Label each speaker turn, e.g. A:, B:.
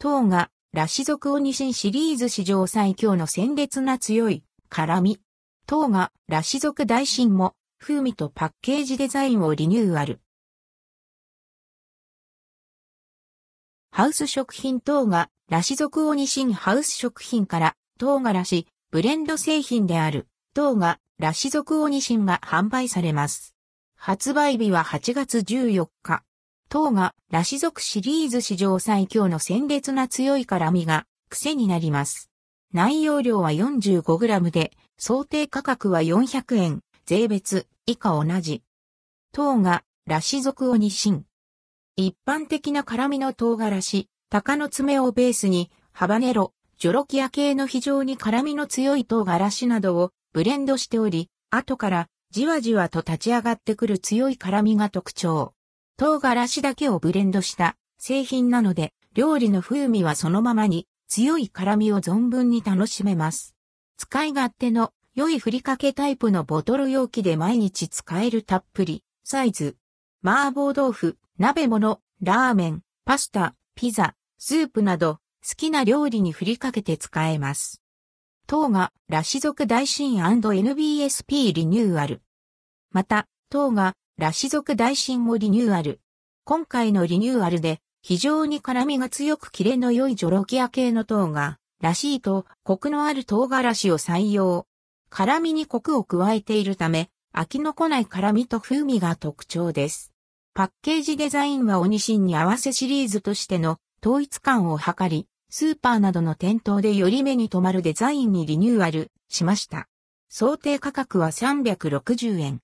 A: 唐が、ラシ族オニシンシリーズ史上最強の鮮烈な強い、辛み。唐が、ラシ族大新も、風味とパッケージデザインをリニューアル。ハウス食品等が、ラシ族オニシンハウス食品から、唐辛子、ブレンド製品である、唐が、ラシ族オニシンが販売されます。発売日は8月14日。唐が、ラシ族シリーズ史上最強の鮮烈な強い辛みが、癖になります。内容量は 45g で、想定価格は400円、税別、以下同じ。唐が、ラシ族オニシン。一般的な辛みの唐辛子、鷹の爪をベースに、ハバネロ、ジョロキア系の非常に辛みの強い唐辛子などをブレンドしており、後からじわじわと立ち上がってくる強い辛みが特徴。唐辛子だけをブレンドした製品なので、料理の風味はそのままに強い辛みを存分に楽しめます。使い勝手の良いふりかけタイプのボトル容器で毎日使えるたっぷりサイズ。麻婆豆腐、鍋物、ラーメン、パスタ、ピザ、スープなど好きな料理に振りかけて使えます。当がラシ族大新 &NBSP リニューアル。また、当がラシ族大新もリニューアル。今回のリニューアルで非常に辛みが強くキレの良いジョロキア系の糖が、らしいとコクのある唐辛子を採用。辛みにコクを加えているため、飽きのこない辛みと風味が特徴です。パッケージデザインはオニシンに合わせシリーズとしての統一感を図り、スーパーなどの店頭でより目に留まるデザインにリニューアルしました。想定価格は360円。